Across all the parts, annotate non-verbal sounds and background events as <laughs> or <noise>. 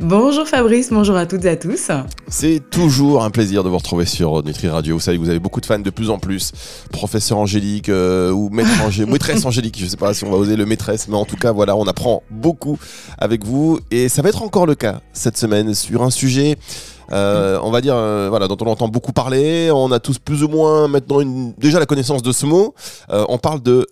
Bonjour Fabrice, bonjour à toutes et à tous. C'est toujours un plaisir de vous retrouver sur Nutri Radio. Vous savez vous avez beaucoup de fans de plus en plus. Professeur Angélique euh, ou maître <laughs> maîtresse Angélique, je ne sais pas si on va oser le maîtresse, mais en tout cas voilà, on apprend beaucoup avec vous et ça va être encore le cas cette semaine sur un sujet. Euh, on va dire euh, voilà dont on entend beaucoup parler, on a tous plus ou moins maintenant une, déjà la connaissance de ce mot. on parle de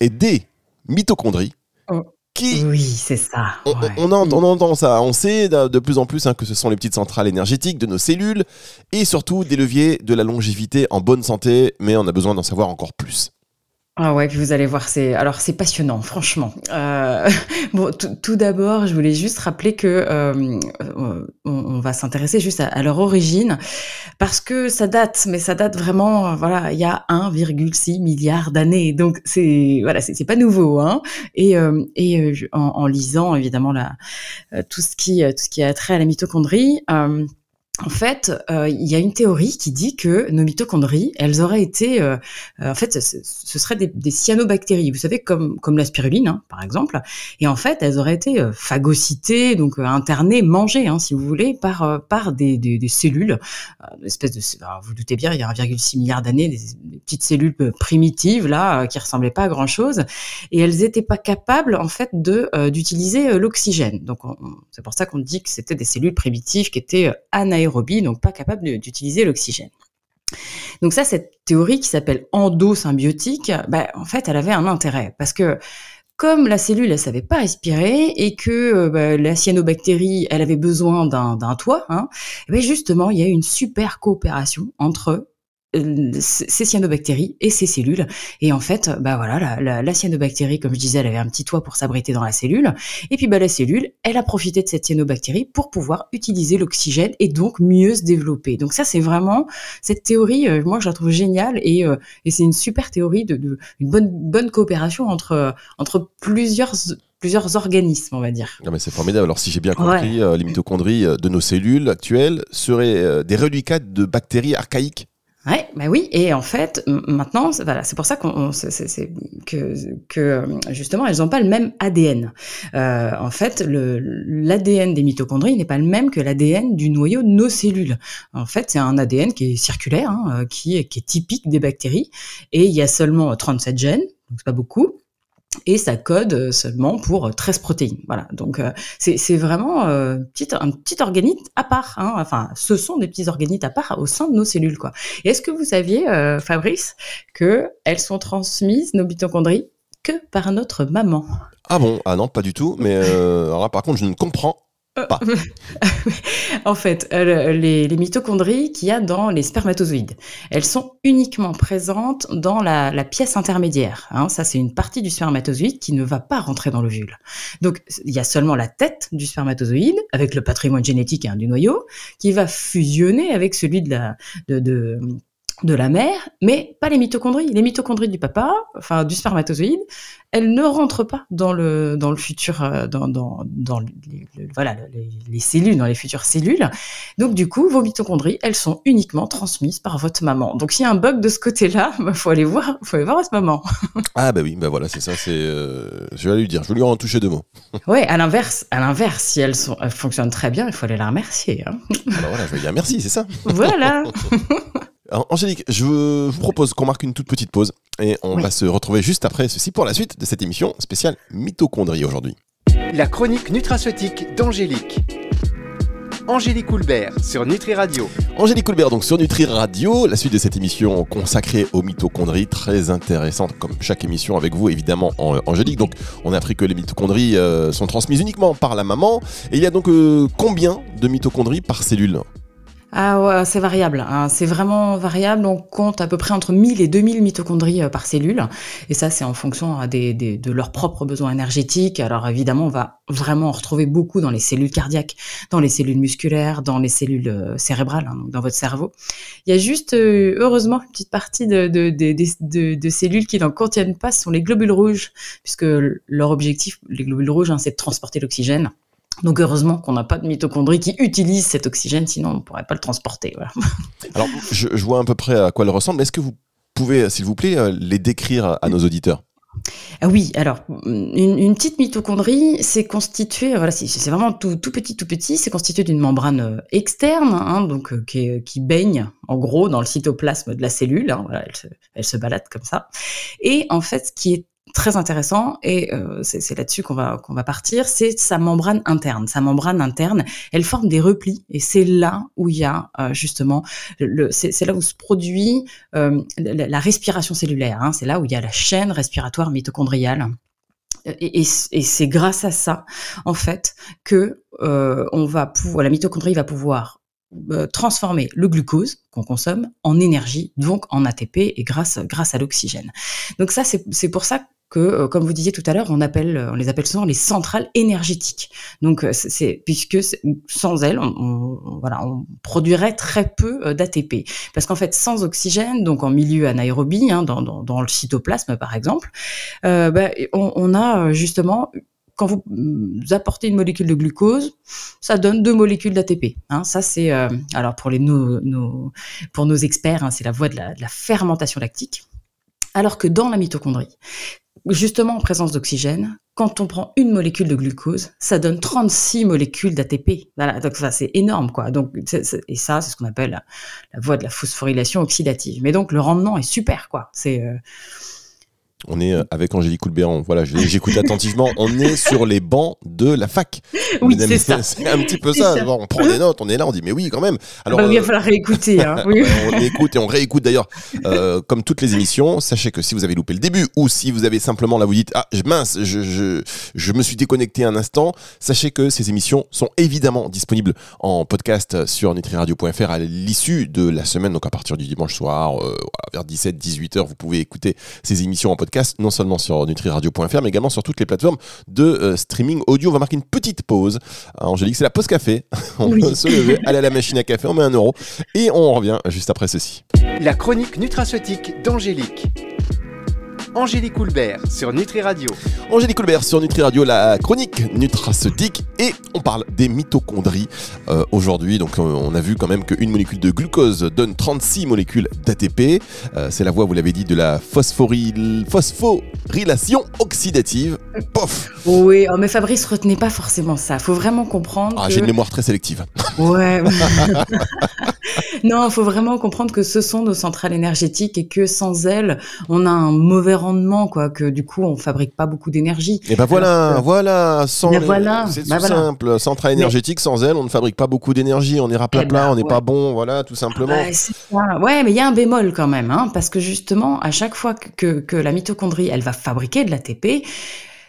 et des mitochondries. Oh. Oui, c'est ça. On, entend, ça. On sait de, plus en plus hein, que ce sont les petites centrales énergétiques de nos cellules et surtout des leviers de la longévité en bonne santé, mais on a besoin d'en savoir encore plus. Ah ouais, puis vous allez voir, c'est alors c'est passionnant, franchement. Euh, <laughs> bon, tout d'abord, je voulais juste rappeler que euh, on, va s'intéresser juste à, leur origine parce que ça date, mais ça date vraiment, voilà, il y a 1,6 milliard d'années, donc c'est voilà, c'est pas nouveau, hein. Et euh, et en, lisant évidemment la tout ce qui tout ce qui a trait à la mitochondrie en fait, euh, il y a une théorie qui dit que nos mitochondries, elles auraient été, euh, euh, en fait, ce, seraient des, cyanobactéries, vous savez, comme comme la spiruline, hein, par exemple. Et en fait, elles auraient été phagocytées, donc internées, mangées, hein, si vous voulez, par par des, des, cellules, une espèce de, vous, vous doutez bien, il y a 1,6 milliard d'années, des, petites cellules primitives là, qui ressemblaient pas à grand chose, et elles n'étaient pas capables, en fait, de d'utiliser l'oxygène. Donc, c'est pour ça qu'on dit que c'était des cellules primitives qui étaient anaérobes donc pas capable d'utiliser l'oxygène. Donc ça, cette théorie qui s'appelle endosymbiotique, bah, en fait, elle avait un intérêt parce que comme la cellule, elle savait pas respirer et que euh, bah, la cyanobactérie, elle avait besoin d'un toit, hein, eh ben, justement, il y a une super coopération entre ces cyanobactéries et ces cellules. Et en fait, bah voilà, la, la, cyanobactérie, comme je disais, elle avait un petit toit pour s'abriter dans la cellule. Et puis bah la cellule, elle a profité de cette cyanobactérie pour pouvoir utiliser l'oxygène et donc mieux se développer. Donc ça, c'est vraiment cette théorie. Euh, moi, je la trouve géniale et, euh, et c'est une super théorie de, de, une bonne bonne coopération entre entre plusieurs plusieurs organismes, on va dire. Non mais c'est formidable. Alors si j'ai bien compris, euh, les mitochondries de nos cellules actuelles seraient des reliquats de bactéries archaïques Ouais, bah oui, et en fait, maintenant, voilà, c'est pour ça qu'on, que, que euh, justement, elles n'ont pas le même ADN. Euh, en fait, l'ADN des mitochondries n'est pas le même que l'ADN du noyau de nos cellules. En fait, c'est un ADN qui est circulaire, hein, euh, qui, est, qui est typique des bactéries, et il y a seulement 37 gènes, donc c'est pas beaucoup et ça code euh, seulement pour 13 euh, protéines. Voilà, donc euh, c'est vraiment un petit organite à part. Hein. Enfin, ce sont des petits organites à part au sein de nos cellules. quoi. Est-ce que vous saviez, Fabrice, que elles sont transmises, nos mitochondries, que par notre maman? Ah bon? Ah non, pas du tout. Mais là, par contre, je ne comprends euh, <laughs> en fait, euh, les, mitochondries qu'il y a dans les spermatozoïdes, elles sont uniquement présentes dans la, pièce intermédiaire. Hein. Ça, c'est une partie du spermatozoïde qui ne va pas rentrer dans l'ovule. Donc, il y a seulement la tête du spermatozoïde, avec le patrimoine génétique hein, du noyau, qui va fusionner avec celui de la, de de la mère, mais pas les mitochondries. Les mitochondries du papa, enfin du spermatozoïde, elles ne rentrent pas dans le dans le futur, euh, dans, dans, dans les, voilà les, cellules, dans les futures cellules. Donc du coup, vos mitochondries, elles sont uniquement transmises par votre maman. Donc s'il y a un bug de ce côté-là, il <laughs> bah, faut aller voir, faut aller voir votre maman. <laughs> ah bah oui, bah voilà, c'est ça. C'est, euh, je vais lui dire, je vais lui en toucher deux mots. <laughs> ouais, à l'inverse, à l'inverse, si elles, sont, elles fonctionnent très bien, il faut aller la remercier. Hein. Alors voilà, je vais dire merci, c'est ça. voilà. Angélique, je vous propose qu'on marque une toute petite pause et on va se retrouver juste après ceci pour la suite de cette émission spéciale mitochondrie aujourd'hui. La chronique nutraceutique d'Angélique. Angélique Coulbert sur Nutri Radio. Angélique Coulbert donc sur Nutri Radio, la suite de cette émission consacrée aux mitochondries, très intéressante comme chaque émission avec vous évidemment Angélique. Donc on a appris que les mitochondries euh, sont transmises uniquement par la maman et il y a donc euh, combien de mitochondries par cellule? Ah ouais, c'est variable. Hein. C'est vraiment variable. On compte à peu près entre 1000 et 2000 mitochondries euh, par cellule. Et ça, c'est en fonction hein, des, des, de leurs propres besoins énergétiques. Alors évidemment, on va vraiment en retrouver beaucoup dans les cellules cardiaques, dans les cellules musculaires, dans les cellules euh, cérébrales, hein, dans votre cerveau. Il y a juste, euh, heureusement, une petite partie de, de, de, de, cellules qui n'en contiennent pas, ce sont les globules rouges, puisque leur objectif, les globules rouges, c'est de transporter l'oxygène. Donc heureusement qu'on n'a pas de mitochondries qui utilisent cet oxygène, sinon on ne pourrait pas le transporter. <laughs> Alors je, vois à peu près à quoi elle ressemble. Est-ce que vous pouvez, s'il vous plaît, euh, les décrire à nos auditeurs? Ah oui, alors une, petite mitochondrie, c'est constitué, voilà, c'est vraiment tout, petit, tout petit, c'est constitué d'une membrane euh, externe, hein, donc euh, qui, qui, baigne en gros dans le cytoplasme de la cellule. Hein, voilà, elle, se, elle se balade comme ça. Et en fait, ce qui est très intéressant et euh, c'est là-dessus qu'on va qu'on va partir, c'est sa membrane interne. Sa membrane interne, elle forme des replis et c'est là où il y a euh, justement le c'est là où se produit euh, la, respiration cellulaire. Hein. c'est là où il y a la chaîne respiratoire mitochondriale. Et, et, c'est grâce à ça, en fait, que on va la mitochondrie va pouvoir transformer le glucose qu'on consomme en énergie, donc en ATP et grâce grâce à l'oxygène. Donc ça c'est pour ça que, euh, comme vous disiez tout à l'heure, on appelle, on les appelle souvent les centrales énergétiques. Donc, euh, c'est puisque sans elles, on, voilà, on produirait très peu euh, d'ATP, parce qu'en fait, sans oxygène, donc en milieu anaérobie, hein, dans, dans, dans, le cytoplasme par exemple, euh, bah, on, on, a justement quand vous apportez une molécule de glucose, ça donne deux molécules d'ATP. Hein. Ça, c'est alors pour les nos, nos, pour nos experts, hein, c'est la voie de la, de la fermentation lactique. Alors que dans la mitochondrie, justement en présence d'oxygène, quand on prend une molécule de glucose, ça donne 36 molécules d'ATP. Voilà, donc ça c'est énorme quoi. Donc et ça c'est ce qu'on appelle la, voie de la phosphorylation oxydative. Mais donc le rendement est super quoi. C'est euh, on est euh, avec Angélique Coulbéran. Voilà, j'écoute attentivement. <laughs> On est sur les bancs de la fac. Oui, c'est ça. C'est un petit peu ça. on prend des notes, on est là, on dit mais oui quand même. Alors, bah, il va euh, falloir réécouter. Hein. <laughs> Oui. on écoute et on réécoute d'ailleurs. Euh, comme toutes les émissions, sachez que si vous avez loupé le début ou si vous avez simplement là vous dites ah mince, je, je, je me suis déconnecté un instant, sachez que ces émissions sont évidemment disponibles en podcast sur nutriradio.fr à l'issue de la semaine, donc à partir du dimanche soir vers 17-18 heures, vous pouvez écouter ces émissions en podcast non seulement sur nutriradio.fr, mais également sur toutes les plateformes de euh, streaming audio. On va marquer une petite pause. Ah, Angélique, c'est la pause café. <laughs> on peut se lever, aller à la machine à café, on met un euro et on revient juste après ceci. La chronique nutraceutique d'Angélique. Angélique Coulbert sur Nutri Radio. Angélique Coulbert sur Nutri Radio, la chronique nutraceutique et on parle des mitochondries euh, aujourd'hui. Donc euh, on a vu quand même qu'une molécule de glucose donne 36 molécules d'ATP. Euh, c'est la voie, vous l'avez dit, de la phosphorylation oxydative. Pof Oui, oh, mais Fabrice, retenez pas forcément ça. Faut vraiment comprendre. Ah, j'ai une mémoire très sélective. Ouais. <laughs> <laughs> non, il faut vraiment comprendre que ce sont nos centrales énergétiques et que sans elles, on a un mauvais rendement, quoi. Que du coup, on fabrique pas beaucoup d'énergie. Et ben voilà, voilà, sans ben voilà, c'est tout simple. Centrale énergétique, sans elles, on ne fabrique pas beaucoup d'énergie. On ira plat eh plat, ben on n'est pas bon, voilà, tout simplement. Ouais, mais il y a un bémol quand même, hein, parce que justement, à chaque fois que, que la mitochondrie, elle va fabriquer de l'ATP,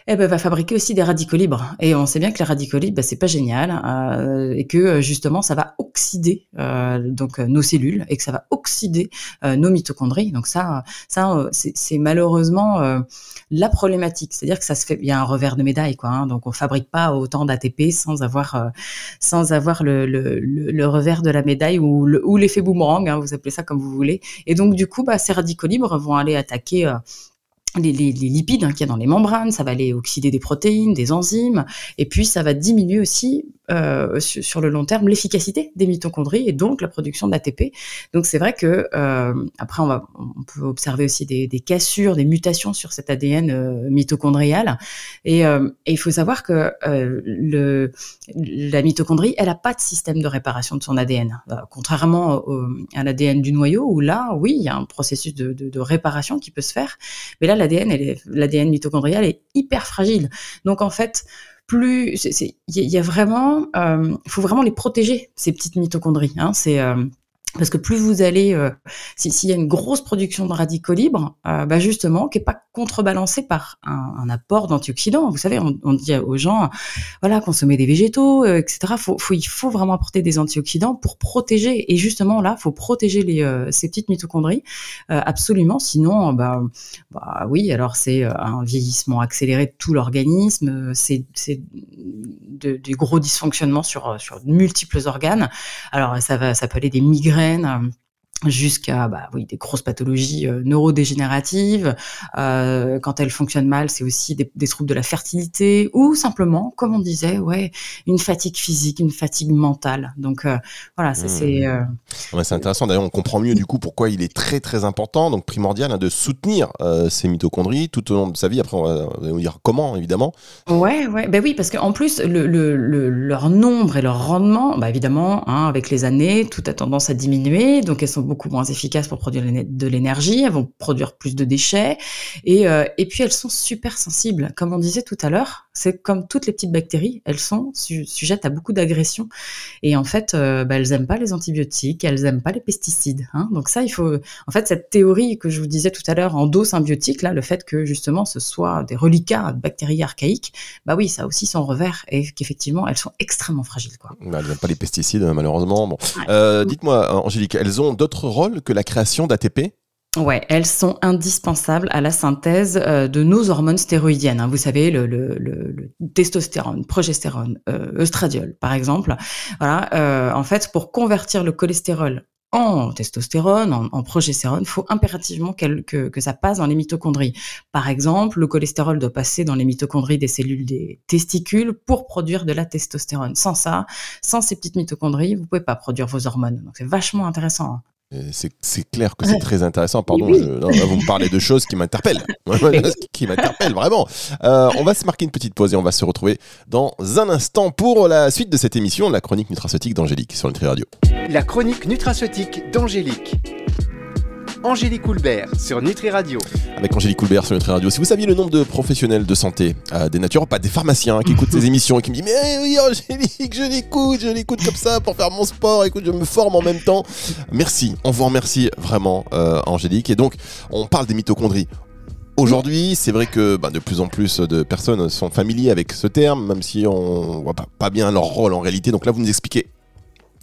eh ben, va fabriquer aussi des radicaux libres. Et on sait bien que les radicaux libres, ben, c'est pas génial euh, et que justement ça va oxyder euh, donc nos cellules et que ça va oxyder euh, nos mitochondries. Donc ça, ça c'est malheureusement la problématique. C'est-à-dire que ça se fait, il y a un revers de médaille quoi. Hein, donc on fabrique pas autant d'ATP sans avoir sans avoir le, le, le, revers de la médaille ou l'effet boomerang, hein, vous appelez ça comme vous voulez. Et donc du coup, bah, ces radicaux libres vont aller attaquer les, lipides hein, qu'il y a dans les membranes, ça va aller oxyder des protéines, des enzymes, et puis ça va diminuer aussi euh, sur, le long terme l'efficacité des mitochondries et donc la production d'ATP. Donc c'est vrai que euh, après on, peut observer aussi des, cassures, des mutations sur cet ADN euh, mitochondrial, et, il faut savoir que la mitochondrie, elle a pas de système de réparation de son ADN, contrairement à l'ADN du noyau où là, oui, il y a un processus de, de réparation qui peut se faire, mais là l'ADN, l'ADN mitochondrial est hyper fragile. Donc en fait, plus, il y, a vraiment, euh, faut vraiment les protéger ces petites mitochondries. Hein, c'est euh, Parce que plus vous allez, euh, s'il y a une grosse production de radicaux libres, euh, bah justement, qui est pas contrebalancée par un, apport d'antioxydants. Vous savez, on, dit aux gens, voilà, consommer des végétaux, euh, etc. Il faut vraiment apporter des antioxydants pour protéger. Et justement, là, faut protéger ces petites mitochondries, absolument. Sinon, bah, bah, oui, alors c'est un vieillissement accéléré de tout l'organisme, c'est des gros dysfonctionnements sur, sur multiples organes. Alors, ça va, ça peut aller des migraines euh, jusqu'à bah, oui, des grosses pathologies euh, neurodégénératives. Euh, quand elles fonctionnent mal, c'est aussi des, des, troubles de la fertilité ou simplement, comme on disait, ouais, une fatigue physique, une fatigue mentale. Donc euh, voilà, ça c'est. Euh... Ouais, c'est intéressant. D'ailleurs, on comprend mieux du coup pourquoi il est très très important, donc primordial, hein, de soutenir ces mitochondries tout au long de sa vie. Après, on va, on va dire comment, évidemment. Ouais, ouais, ben oui, parce qu'en plus, le, le, le, leur nombre et leur rendement, bah évidemment, hein, avec les années, tout a tendance à diminuer, donc elles sont beaucoup moins efficaces pour produire de l'énergie, elles vont produire plus de déchets, et, euh, et puis elles sont super sensibles. Comme on disait tout à l'heure, c'est comme toutes les petites bactéries, elles sont su sujettes à beaucoup d'agressions, et en fait, euh, bah, elles aiment pas les antibiotiques, elles aiment pas les pesticides. Hein. Donc ça, il faut, en fait, cette théorie que je vous disais tout à l'heure, endosymbiotique, là, le fait que justement ce soit des reliquats de bactéries archaïques, bah oui, ça a aussi son revers, et qu'effectivement, elles sont extrêmement fragiles. Quoi. Bah, elles n'aiment pas les pesticides, malheureusement. Bon. Euh, Dites-moi, Angélique, elles ont d'autres rôle que la création d'ATP Ouais, elles sont indispensables à la synthèse euh, de nos hormones stéroïdiennes. Hein. Vous savez, le, le, le, le testostérone, progestérone, euh, œstradiol, par exemple. Voilà. Euh, en fait, pour convertir le cholestérol en testostérone, en, en progestérone, faut impérativement que, que, que, ça passe dans les mitochondries. Par exemple, le cholestérol doit passer dans les mitochondries des cellules des testicules pour produire de la testostérone. Sans ça, sans ces petites mitochondries, vous pouvez pas produire vos hormones. Donc c'est vachement intéressant. Hein. C'est clair que c'est très intéressant. Pardon, je, non, vous me parlez de choses qui m'interpellent. <laughs> <laughs> qui m'interpellent vraiment. Euh, on va se marquer une petite pause et on va se retrouver dans un instant pour la suite de cette émission, la chronique nutraceutique d'Angélique sur Nutri Radio. La chronique nutraceutique d'Angélique. Angélique Coulbert sur Nutri Radio. Avec Angélique Coulbert sur Nutri Radio. Si vous saviez le nombre de professionnels de santé, euh, des naturopathes, des pharmaciens qui écoutent ces <laughs> émissions et qui me disent Mais oui, Angélique, je l'écoute, je l'écoute comme ça pour faire mon sport, écoute, je me forme en même temps. Merci, on vous remercie vraiment, euh, Angélique. Et donc, on parle des mitochondries. Aujourd'hui, c'est vrai que bah, de plus en plus de personnes sont familiers avec ce terme, même si on voit pas, pas bien leur rôle en réalité. Donc là, vous nous expliquez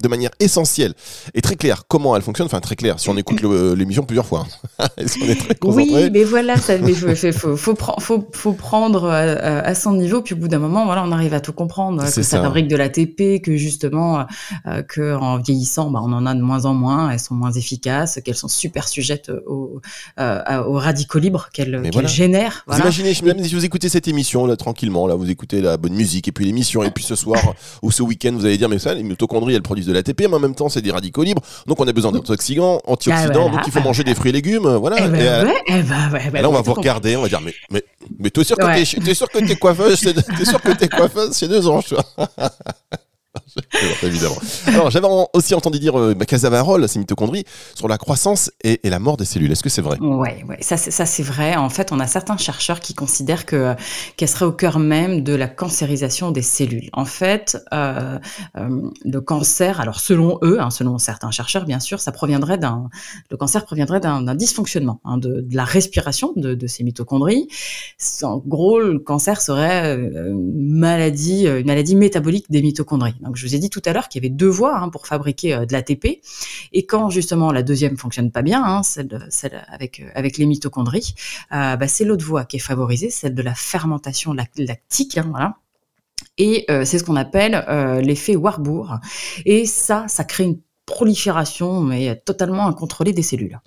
de manière essentielle et très claire comment elle fonctionne. Enfin, très claire, si on écoute l'émission plusieurs fois. <laughs> si on est très oui, mais voilà, il faut, faut, faut, faut, faut, prendre à, à, son niveau, puis au bout d'un moment, voilà, on arrive à tout comprendre. Que ça, ça fabrique de l'ATP, que justement, euh, que en vieillissant, bah, on en a de moins en moins, elles sont moins efficaces, qu'elles sont super sujettes aux, euh, aux radicaux libres qu'elles qu voilà. génèrent. Vous imaginez, même si vous écoutez cette émission, là, tranquillement, là, vous écoutez la bonne musique, et puis l'émission, et puis ce soir <laughs> ou ce week-end, vous allez dire, mais ça, les mitochondries, elles produisent de l'ATP, mais en même temps, c'est des radicaux libres. Donc, on a besoin d'antioxydants, antioxydants. Ah, voilà. Donc, il faut manger des fruits et légumes. Voilà. Eh ben, et, ouais, eh ben, ouais, et là, on va vous regarder, on va dire, mais, mais, mais t'es sûr que t'es, sûr que t'es coiffeuse, t'es sûr que t'es coiffeuse chez deux anges. <laughs> <laughs> Alors, j'avais aussi entendu dire euh, bah, rôle, ces mitochondries, sur la croissance et, la mort des cellules. Est-ce que c'est vrai? Ouais, ouais, ça, c'est vrai. En fait, on a certains chercheurs qui considèrent que qu'elles seraient au cœur même de la cancérisation des cellules. En fait, euh, euh, le cancer, alors selon eux, hein, selon certains chercheurs, bien sûr, ça proviendrait d'un, le cancer proviendrait d'un dysfonctionnement hein, de, la respiration de, ces mitochondries. En gros, le cancer serait une maladie, une maladie métabolique des mitochondries. Je vous ai dit tout à l'heure qu'il y avait deux voies hein, pour fabriquer euh, de l'ATP. Et quand justement la deuxième fonctionne pas bien, hein, celle, euh, avec les mitochondries, euh, bah, c'est l'autre voie qui est favorisée, celle de la fermentation lactique. Hein. Et c'est ce qu'on appelle l'effet Warburg. Et ça, ça crée une prolifération, mais totalement incontrôlée des cellules.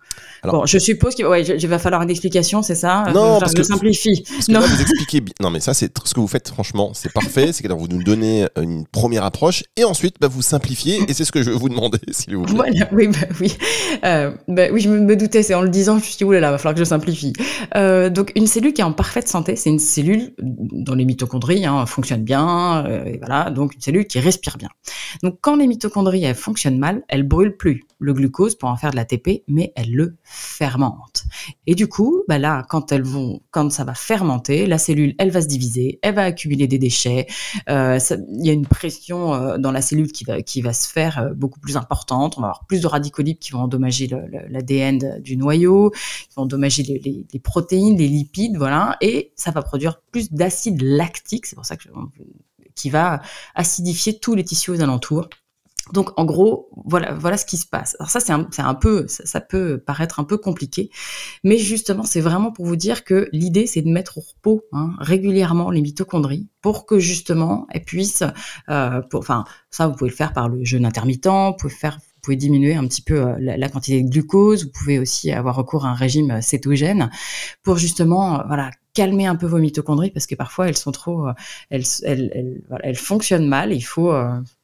Alors, bon, je suppose qu'il ouais, va falloir une explication, c'est ça? Non, je, parce je que simplifie. Parce que non. Là, vous expliquez bien. Non, mais ça, c'est ce que vous faites. Franchement, c'est parfait. C'est que vous nous donnez une première approche et ensuite, bah, vous simplifiez. Et c'est ce que je vais vous demander, <laughs> s'il vous plaît. Voilà. Oui, bah, oui. Euh, bah, oui, je me doutais. C'est en le disant, je me suis dit, oulala, va falloir que je simplifie. Euh, donc, une cellule qui est en parfaite santé, c'est une cellule dont les mitochondries hein, fonctionnent bien. Euh, et voilà. Donc, une cellule qui respire bien. Donc, quand les mitochondries elles fonctionnent mal, elle brûle plus le glucose pour en faire de l'ATP, mais elle le fermente. Et du coup, bah là, quand elles vont, quand ça va fermenter, la cellule, elle va se diviser, elle va accumuler des déchets. Euh, il y a une pression euh, dans la cellule qui va, qui va se faire euh, beaucoup plus importante. On va avoir plus de radicaux libres qui vont endommager l'ADN du noyau, qui vont endommager les, protéines, les lipides, voilà, et ça va produire plus d'acide lactique. C'est pour ça que qui va acidifier tous les tissus aux alentours donc en gros, voilà, voilà ce qui se passe. Alors ça, c'est un, peu, ça, peut paraître un peu compliqué, mais justement, c'est vraiment pour vous dire que l'idée, c'est de mettre au repos hein, régulièrement les mitochondries pour que justement elles puissent, euh, enfin, ça, vous pouvez le faire par le jeûne intermittent, vous pouvez faire pouvez diminuer un petit peu euh, la, quantité de glucose. Vous pouvez aussi avoir recours à un régime euh, cétogène pour justement, voilà, calmer un peu vos mitochondries parce que parfois elles sont trop, elles, elles, elles, fonctionnent mal. Il faut,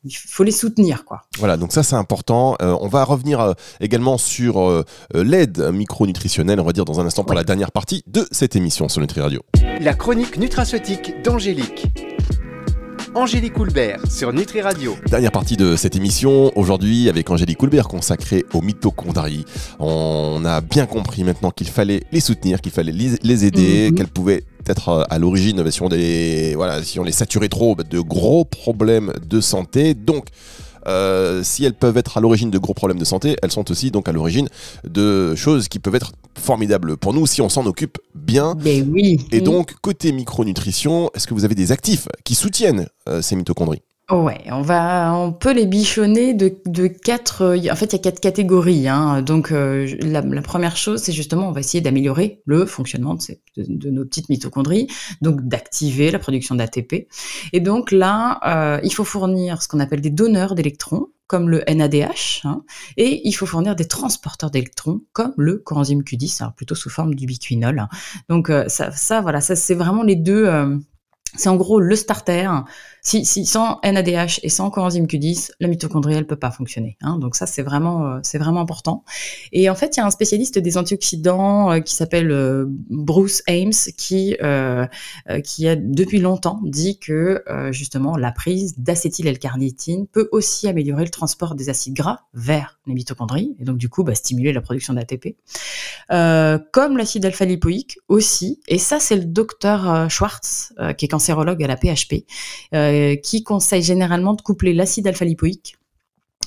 il faut les soutenir, quoi. Voilà, donc ça c'est important. on va revenir également sur l'aide micronutritionnelle, on va dire dans un instant pour la dernière partie de cette émission sur Nutri Radio. La chronique nutraceutique d'Angélique. Angélique Coulbert sur Nutri Radio. Dernière partie de cette émission aujourd'hui avec Angélique Coulbert consacrée aux mitochondries. On a bien compris maintenant qu'il fallait les soutenir, qu'il fallait les aider, mhm. qu'elles pouvaient être à l'origine, si on les, voilà, si on les saturait trop, de gros problèmes de santé. Donc, euh, si elles peuvent être à l'origine de gros problèmes de santé, elles sont aussi donc à l'origine de choses qui peuvent être formidables pour nous si on s'en occupe bien. Mais oui. Et donc, côté micronutrition, est-ce que vous avez des actifs qui soutiennent euh, ces mitochondries? Ouais, on va, on peut les bichonner de, de quatre. En fait, il y a quatre catégories. Hein. Donc, euh, la, première chose, c'est justement, on va essayer d'améliorer le fonctionnement de, nos petites mitochondries, donc d'activer la production d'ATP. Et donc là, euh, il faut fournir ce qu'on appelle des donneurs d'électrons, comme le NADH, hein, et il faut fournir des transporteurs d'électrons, comme le coenzyme Q10, alors plutôt sous forme d'ubiquinol. Donc euh, ça, ça, voilà, ça c'est vraiment les deux. Euh, c'est en gros le starter si, sans NADH et sans coenzyme Q10, la mitochondrie elle peut pas fonctionner. Hein. Donc ça c'est vraiment euh, c'est vraiment important. Et en fait il y a un spécialiste des antioxydants euh, qui s'appelle euh, Bruce Ames qui qui a depuis longtemps dit que justement la prise d'acétyl-L-carnitine peut aussi améliorer le transport des acides gras vers les mitochondries et donc du coup bah, stimuler la production d'ATP. comme l'acide alpha-lipoïque aussi. Et ça c'est le docteur Schwartz qui est cancérologue à la PHP. Euh, qui conseille généralement de coupler l'acide alpha-lipoïque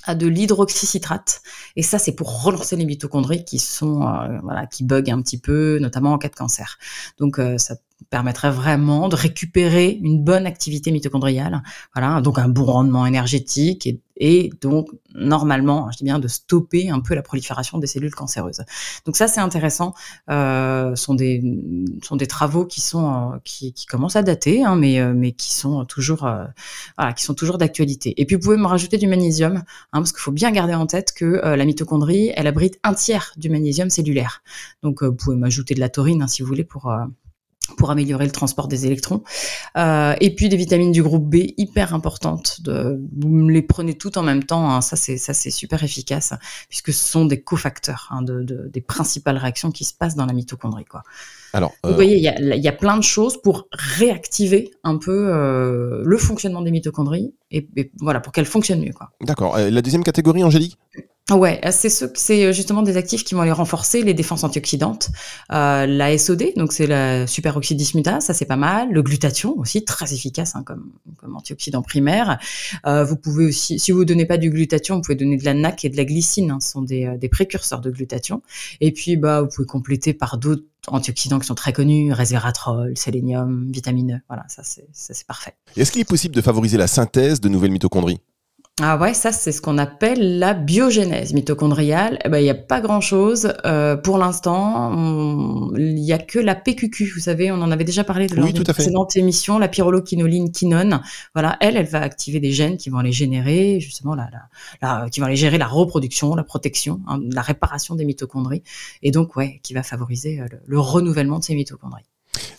à de l'hydroxycitrate. Et ça, c'est pour relancer les mitochondries qui sont, euh, voilà, qui bug un petit peu, notamment en cas de cancer. Donc, euh, ça permettrait vraiment de récupérer une bonne activité mitochondriale, voilà, donc un bon rendement énergétique et, et donc normalement, je dis bien, de stopper un peu la prolifération des cellules cancéreuses. Donc ça, c'est intéressant. Euh, sont des sont des travaux qui sont euh, qui, qui, commencent à dater, hein, mais euh, mais qui sont toujours euh, voilà, qui sont toujours d'actualité. Et puis vous pouvez me rajouter du magnésium, hein, parce qu'il faut bien garder en tête que la mitochondrie, elle abrite un tiers du magnésium cellulaire. Donc vous pouvez m'ajouter de la taurine hein, si vous voulez pour pour améliorer le transport des électrons. Euh, et puis des vitamines du groupe B hyper importantes. De, vous les prenez toutes en même temps. Hein, ça c'est ça c'est super efficace puisque ce sont des cofacteurs hein, de, de, des principales réactions qui se passent dans la mitochondrie. Quoi. Alors, Vous euh, voyez, il y a, y a, plein de choses pour réactiver un peu euh, le fonctionnement des mitochondries et, et voilà pour qu'elles fonctionnent mieux. Quoi. D'accord. La deuxième catégorie, Angélique? Ouais, euh, c'est ce, c'est euh, justement des actifs qui vont aller renforcer les défenses antioxydantes. Euh, la SOD, donc c'est la superoxydismutase, ça c'est pas mal. Le glutathion aussi très efficace hein, comme, comme antioxydant primaire. Euh, vous pouvez aussi, si vous donnez pas du glutathion, vous pouvez donner de la NAC et de la glycine. Hein, ce sont des, euh, des précurseurs de glutathion. Et puis bah vous pouvez compléter par d'autres antioxydants qui sont très connus, resveratrol, sélénium, vitamine E. Voilà, ça c'est, ça c'est parfait. Est-ce qu'il est possible de favoriser la synthèse de nouvelles mitochondries? Ah ouais, ça c'est ce qu'on appelle la biogénèse mitochondriale. Eh ben il y a pas grand chose euh, pour l'instant. Il y a que la PQQ. Vous savez, on en avait déjà parlé de oui, d'une précédente émission, la pyrroloquinoline quinone. Voilà, elle, elle va activer des gènes qui vont aller générer justement la, la, qui vont aller gérer la reproduction, la protection, hein, la réparation des mitochondries, et donc ouais, qui va favoriser euh, le renouvellement de ces mitochondries.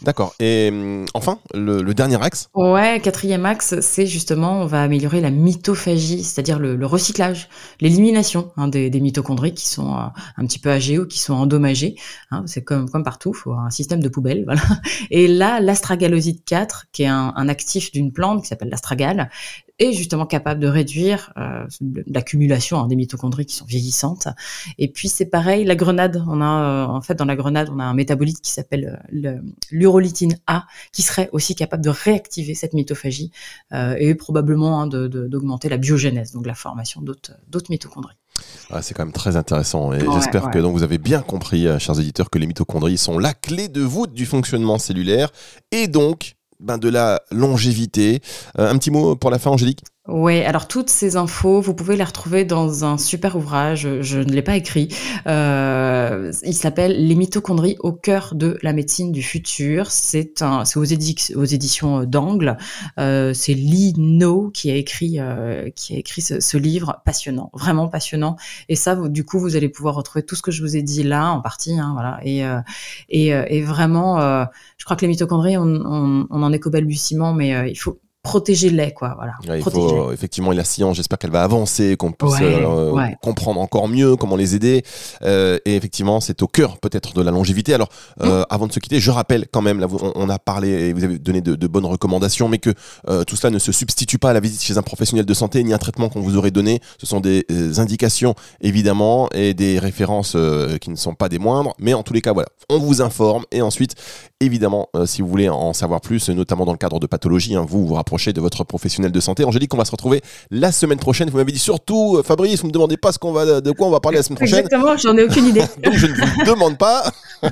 D'accord. Et hum, enfin, le, dernier axe Ouais, quatrième axe, c'est justement, on va améliorer la mitophagie, c'est-à-dire le, recyclage, l'élimination hein, des, mitochondries qui sont euh, un petit peu âgées ou qui sont endommagées. Hein, c'est comme, comme partout, il faut un système de poubelle. <laughs> Voilà. Et là, l'astragaloside 4, qui est un, actif d'une plante qui s'appelle l'astragale, est justement capable de réduire euh, l'accumulation hein, des mitochondries qui sont vieillissantes. Et puis c'est pareil, la grenade, on a euh, en fait dans la grenade, on a un métabolite qui s'appelle l'urolitine A, qui serait aussi capable de réactiver cette mitophagie et probablement hein, d'augmenter la biogénèse, donc la formation d'autres mitochondries. Ah, c'est quand même très intéressant et j'espère que donc vous avez bien compris, chers éditeurs, que les mitochondries sont la clé de voûte du fonctionnement cellulaire et donc ben, de la longévité. Euh, un petit mot pour la fin, Angélique? Oui, alors toutes ces infos, vous pouvez les retrouver dans un super ouvrage, je ne l'ai pas écrit. Euh, il s'appelle Les mitochondries au cœur de la médecine du futur. C'est aux, aux éditions d'Angle. Euh, c'est Lino qui a écrit, euh, qui a écrit ce, livre passionnant, vraiment passionnant. Et ça, du coup, vous allez pouvoir retrouver tout ce que je vous ai dit là, en partie, hein, voilà. Et, euh, et, euh, et, vraiment, euh, je crois que les mitochondries, on, on, on en est qu'au balbutiement, mais il faut protégez-les quoi voilà. Il faut, effectivement la science j'espère qu'elle va avancer qu'on puisse euh, comprendre encore mieux comment les aider. Euh, et effectivement c'est au cœur peut-être de la longévité. Alors euh, mm. avant de se quitter je rappelle quand même là on, a parlé et vous avez donné de, bonnes recommandations mais que tout cela ne se substitue pas à la visite chez un professionnel de santé ni un traitement qu'on vous aurait donné. Ce sont des indications évidemment et des références qui ne sont pas des moindres. Mais en tous les cas voilà on vous informe et ensuite évidemment si vous voulez en savoir plus notamment dans le cadre de pathologie hein, vous vous rapprochez de votre professionnel de santé. Angélique, on va se retrouver la semaine prochaine. Vous m'avez dit surtout, euh, Fabrice, vous ne me demandez pas ce qu'on va, de quoi on va parler la semaine prochaine. Exactement, j'en ai aucune idée. Donc je ne vous demande pas. <laughs>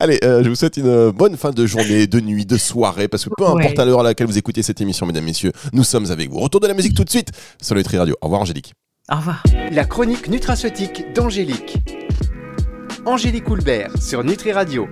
Allez, euh, je vous souhaite une bonne fin de journée, de nuit, de soirée, parce que peu importe à l'heure à laquelle vous écoutez cette émission, mesdames, messieurs, nous sommes avec vous. Retour de la musique tout de suite sur le Tri Radio. Au revoir, Angélique. Au revoir. La chronique nutraceutique d'Angélique. Angélique Houlbert sur Nutri Radio.